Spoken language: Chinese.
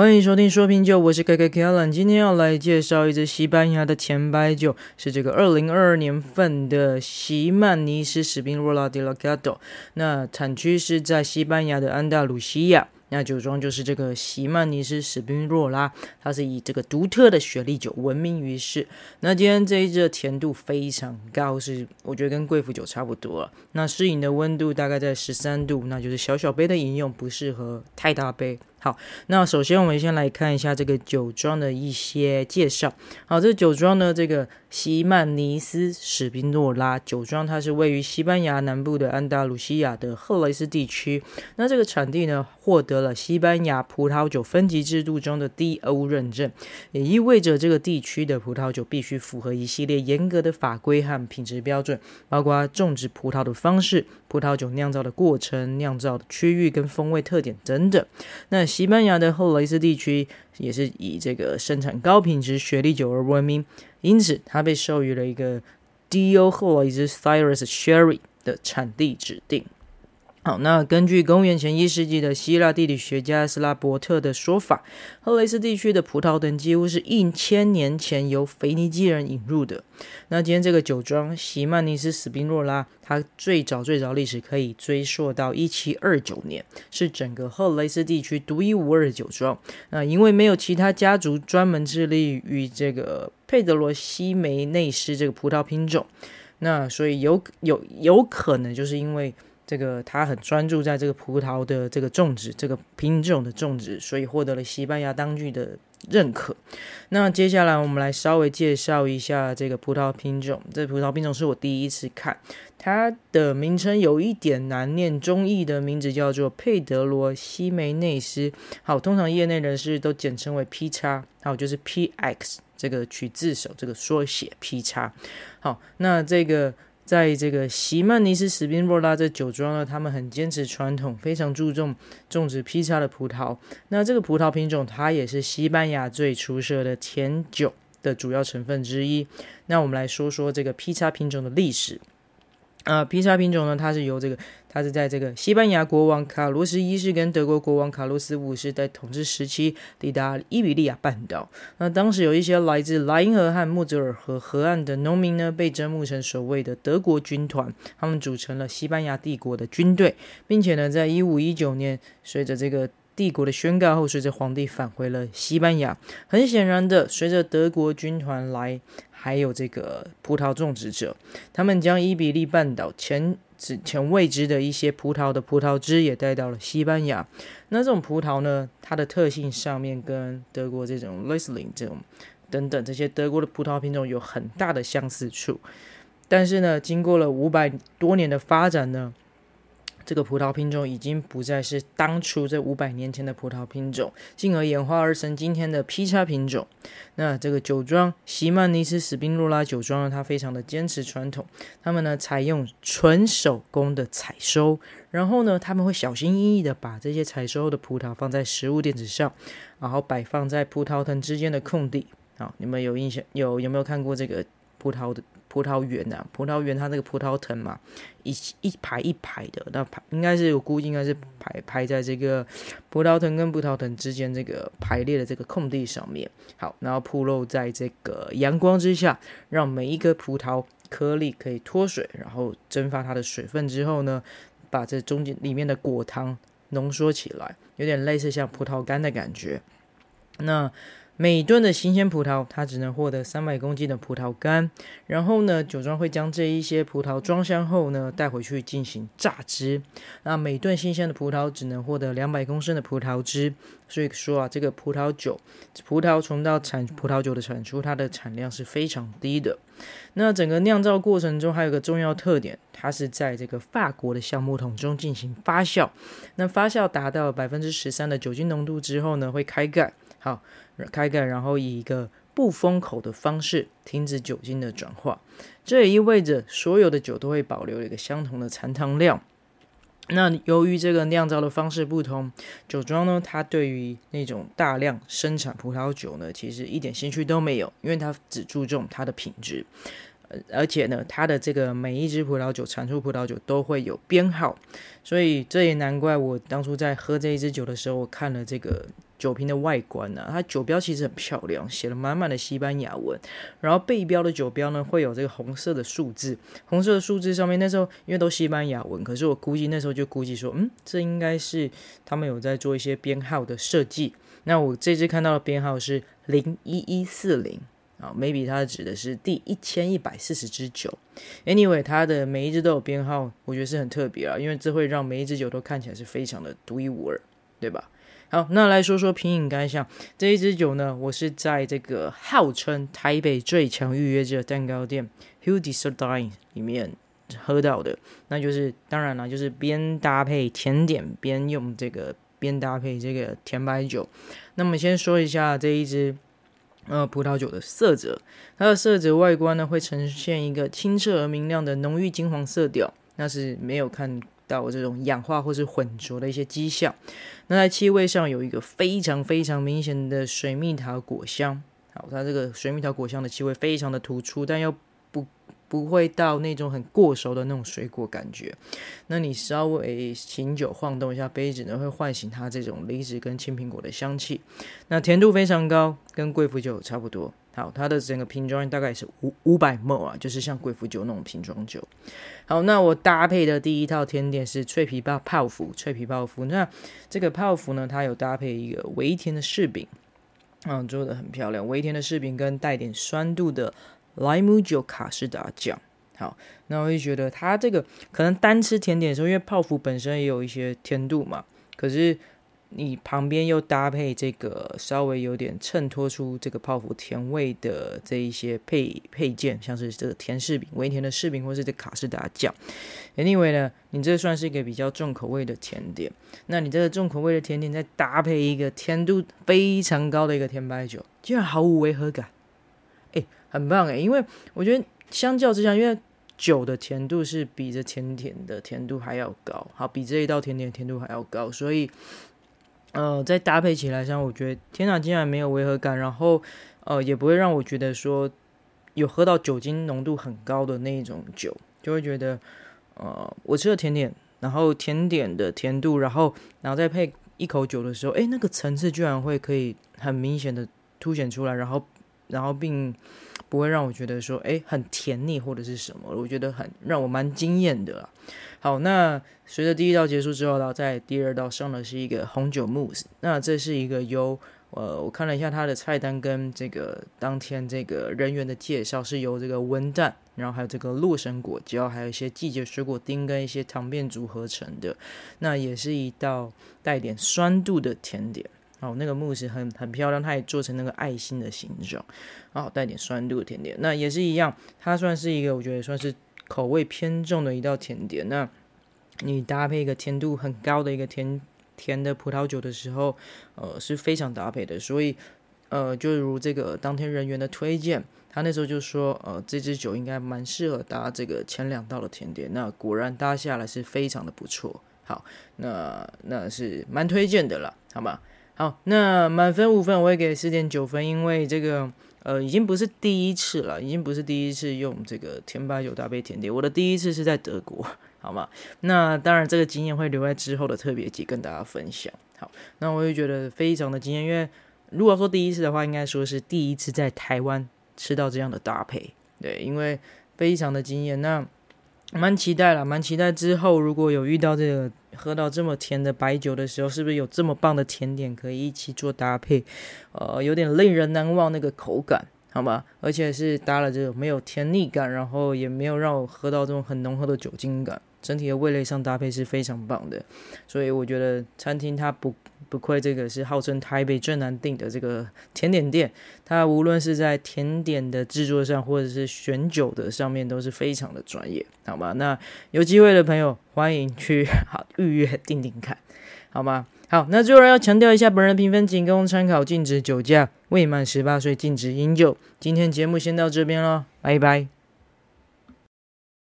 欢迎收听说品酒，我是 KK Kellen，今天要来介绍一支西班牙的甜白酒，是这个二零二二年份的席曼尼斯史宾若拉 Delgado，那产区是在西班牙的安达鲁西亚。那酒庄就是这个席曼尼斯史宾若拉，它是以这个独特的雪莉酒闻名于世。那今天这一支的甜度非常高，是我觉得跟贵腐酒差不多了。那适饮的温度大概在十三度，那就是小小杯的饮用，不适合太大杯。好，那首先我们先来看一下这个酒庄的一些介绍。好，这酒庄呢，这个席曼尼斯史宾诺拉酒庄，它是位于西班牙南部的安达鲁西亚的赫雷斯地区。那这个产地呢，获得了西班牙葡萄酒分级制度中的 DO 认证，也意味着这个地区的葡萄酒必须符合一系列严格的法规和品质标准，包括种植葡萄的方式、葡萄酒酿造的过程、酿造的区域跟风味特点等等。那西班牙的赫雷斯地区也是以这个生产高品质雪莉酒而闻名，因此它被授予了一个 DO 赫雷斯 Cyrus Sherry 的产地指定。好，那根据公元前一世纪的希腊地理学家斯拉伯特的说法，赫雷斯地区的葡萄藤几乎是一千年前由腓尼基人引入的。那今天这个酒庄席曼尼斯史宾诺拉，它最早最早历史可以追溯到一七二九年，是整个赫雷斯地区独一无二的酒庄。那因为没有其他家族专门致力于这个佩德罗西梅内斯这个葡萄品种，那所以有有有可能就是因为。这个他很专注在这个葡萄的这个种植，这个品种的种植，所以获得了西班牙当局的认可。那接下来我们来稍微介绍一下这个葡萄品种。这葡萄品种是我第一次看，它的名称有一点难念，中译的名字叫做佩德罗西梅内斯。好，通常业内人士都简称为 P 叉，还有就是 PX 这个取字首这个缩写 P 叉。好，那这个。在这个席曼尼斯史宾若拉这酒庄呢，他们很坚持传统，非常注重种植 P 叉的葡萄。那这个葡萄品种，它也是西班牙最出色的甜酒的主要成分之一。那我们来说说这个 P 叉品种的历史。啊，P 叉品种呢，它是由这个，它是在这个西班牙国王卡洛斯一世跟德国国王卡洛斯五世在统治时期抵达伊比利亚半岛。那当时有一些来自莱茵河和莫泽尔河河岸的农民呢，被征募成所谓的德国军团，他们组成了西班牙帝国的军队，并且呢，在一五一九年，随着这个帝国的宣告后，随着皇帝返回了西班牙。很显然的，随着德国军团来。还有这个葡萄种植者，他们将伊比利半岛前前未知的一些葡萄的葡萄汁也带到了西班牙。那这种葡萄呢，它的特性上面跟德国这种 Riesling 这种等等这些德国的葡萄品种有很大的相似处。但是呢，经过了五百多年的发展呢。这个葡萄品种已经不再是当初这五百年前的葡萄品种，进而演化而成今天的 P 叉品种。那这个酒庄席曼尼斯史宾若拉酒庄呢，它非常的坚持传统，他们呢采用纯手工的采收，然后呢他们会小心翼翼的把这些采收的葡萄放在食物垫子上，然后摆放在葡萄藤之间的空地。好，你们有印象有有没有看过这个葡萄的？葡萄园呐、啊，葡萄园它那个葡萄藤嘛，一一排一排的，那排应该是我估计，应该是排排在这个葡萄藤跟葡萄藤之间这个排列的这个空地上面。好，然后铺露在这个阳光之下，让每一个葡萄颗粒可以脱水，然后蒸发它的水分之后呢，把这中间里面的果糖浓缩起来，有点类似像葡萄干的感觉。那每吨的新鲜葡萄，它只能获得三百公斤的葡萄干。然后呢，酒庄会将这一些葡萄装箱后呢，带回去进行榨汁。那每吨新鲜的葡萄只能获得两百公升的葡萄汁。所以说啊，这个葡萄酒，葡萄从到产葡萄酒的产出，它的产量是非常低的。那整个酿造过程中还有个重要特点，它是在这个法国的橡木桶中进行发酵。那发酵达到百分之十三的酒精浓度之后呢，会开盖。好。开盖，然后以一个不封口的方式停止酒精的转化，这也意味着所有的酒都会保留一个相同的残糖量。那由于这个酿造的方式不同，酒庄呢，它对于那种大量生产葡萄酒呢，其实一点兴趣都没有，因为它只注重它的品质，而且呢，它的这个每一支葡萄酒产出葡萄酒都会有编号，所以这也难怪我当初在喝这一支酒的时候，我看了这个。酒瓶的外观呢、它酒标其实很漂亮，写了满满的西班牙文，然后背标的酒标呢会有这个红色的数字，红色的数字上面那时候因为都西班牙文，可是我估计那时候就估计说，嗯，这应该是他们有在做一些编号的设计。那我这支看到的编号是零一一四零啊，maybe 它指的是第一千一百四十支酒。Anyway，它的每一支都有编号，我觉得是很特别啊，因为这会让每一支酒都看起来是非常的独一无二，对吧？好，那来说说品饮感想。这一支酒呢，我是在这个号称台北最强预约制的蛋糕店 Hugues Desjardins 里面喝到的。那就是当然了，就是边搭配甜点边用这个。边搭配这个甜白酒，那么先说一下这一支呃葡萄酒的色泽，它的色泽外观呢会呈现一个清澈而明亮的浓郁金黄色调，那是没有看到这种氧化或是混浊的一些迹象。那在气味上有一个非常非常明显的水蜜桃果香，好，它这个水蜜桃果香的气味非常的突出，但又不不会到那种很过熟的那种水果感觉，那你稍微醒酒晃动一下杯子呢，会唤醒它这种梨子跟青苹果的香气。那甜度非常高，跟贵腐酒差不多。好，它的整个瓶装大概是五五百 ml 啊，就是像贵腐酒那种瓶装酒。好，那我搭配的第一套甜点是脆皮泡泡芙，脆皮泡芙。那这个泡芙呢，它有搭配一个微甜的柿饼，嗯，做的很漂亮，微甜的柿饼跟带点酸度的。莱姆酒卡士达酱，好，那我就觉得它这个可能单吃甜点的时候，因为泡芙本身也有一些甜度嘛，可是你旁边又搭配这个稍微有点衬托出这个泡芙甜味的这一些配配件，像是这个甜柿饼、微甜的柿饼，或是这卡士达酱。Anyway 呢，你这算是一个比较重口味的甜点，那你这个重口味的甜点再搭配一个甜度非常高的一个甜白酒，竟然毫无违和感。很棒诶，因为我觉得相较之下，因为酒的甜度是比这甜甜的甜度还要高，好，比这一道甜点的甜度还要高，所以呃，再搭配起来像，我觉得天哪，竟然没有违和感，然后呃，也不会让我觉得说有喝到酒精浓度很高的那一种酒，就会觉得呃，我吃了甜点，然后甜点的甜度，然后然后再配一口酒的时候，诶，那个层次居然会可以很明显的凸显出来，然后然后并。不会让我觉得说，哎，很甜腻或者是什么，我觉得很让我蛮惊艳的。好，那随着第一道结束之后呢，在第二道上的是一个红酒慕斯。那这是一个由呃，我看了一下它的菜单跟这个当天这个人员的介绍，是由这个文旦，然后还有这个洛神果胶，还有一些季节水果丁跟一些糖片组合成的。那也是一道带点酸度的甜点。哦，那个慕斯很很漂亮，它也做成那个爱心的形状，哦，带点酸度的甜点。那也是一样，它算是一个我觉得算是口味偏重的一道甜点。那你搭配一个甜度很高的一个甜甜的葡萄酒的时候，呃，是非常搭配的。所以，呃，就如这个当天人员的推荐，他那时候就说，呃，这支酒应该蛮适合搭这个前两道的甜点。那果然搭下来是非常的不错。好，那那是蛮推荐的了，好吗？好，那满分五分，我会给四点九分，因为这个呃，已经不是第一次了，已经不是第一次用这个甜白酒搭配甜点。我的第一次是在德国，好吗？那当然，这个经验会留在之后的特别集跟大家分享。好，那我也觉得非常的惊艳，因为如果说第一次的话，应该说是第一次在台湾吃到这样的搭配，对，因为非常的惊艳。那蛮期待了，蛮期待之后如果有遇到这个喝到这么甜的白酒的时候，是不是有这么棒的甜点可以一起做搭配？呃，有点令人难忘那个口感，好吗？而且是搭了这个没有甜腻感，然后也没有让我喝到这种很浓厚的酒精感。整体的味蕾上搭配是非常棒的，所以我觉得餐厅它不不愧这个是号称台北最难订的这个甜点店，它无论是在甜点的制作上，或者是选酒的上面都是非常的专业，好吗？那有机会的朋友欢迎去 好预约订订看，好吗？好，那最后要强调一下，本人评分仅供参考，禁止酒驾，未满十八岁禁止饮酒。今天节目先到这边喽，拜拜。